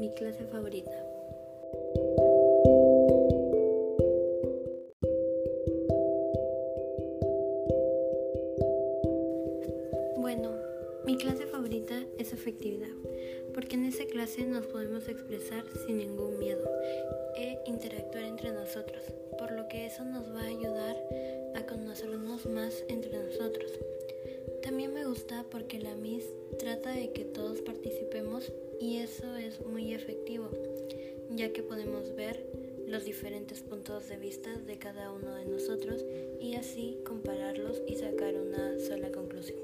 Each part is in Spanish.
mi clase favorita. Bueno, mi clase favorita es afectividad, porque en esa clase nos podemos expresar sin ningún miedo e interactuar entre nosotros, por lo que eso nos va a ayudar a conocernos más entre nosotros. También me gusta porque la MIS trata de que todos participen y eso es muy efectivo, ya que podemos ver los diferentes puntos de vista de cada uno de nosotros y así compararlos y sacar una sola conclusión.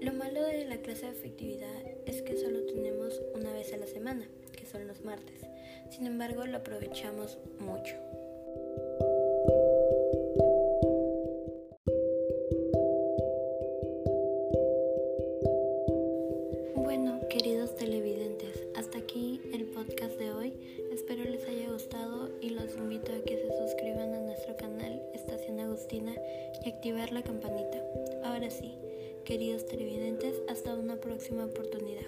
Lo malo de la clase de afectividad es que solo tenemos una vez a la semana, que son los martes. Sin embargo, lo aprovechamos mucho. Bueno, queridos televidentes, hasta aquí el podcast de hoy. Espero les haya gustado y los invito a que se suscriban a nuestro canal Estación Agustina y activar la campanita. Ahora sí, queridos televidentes, hasta una próxima oportunidad.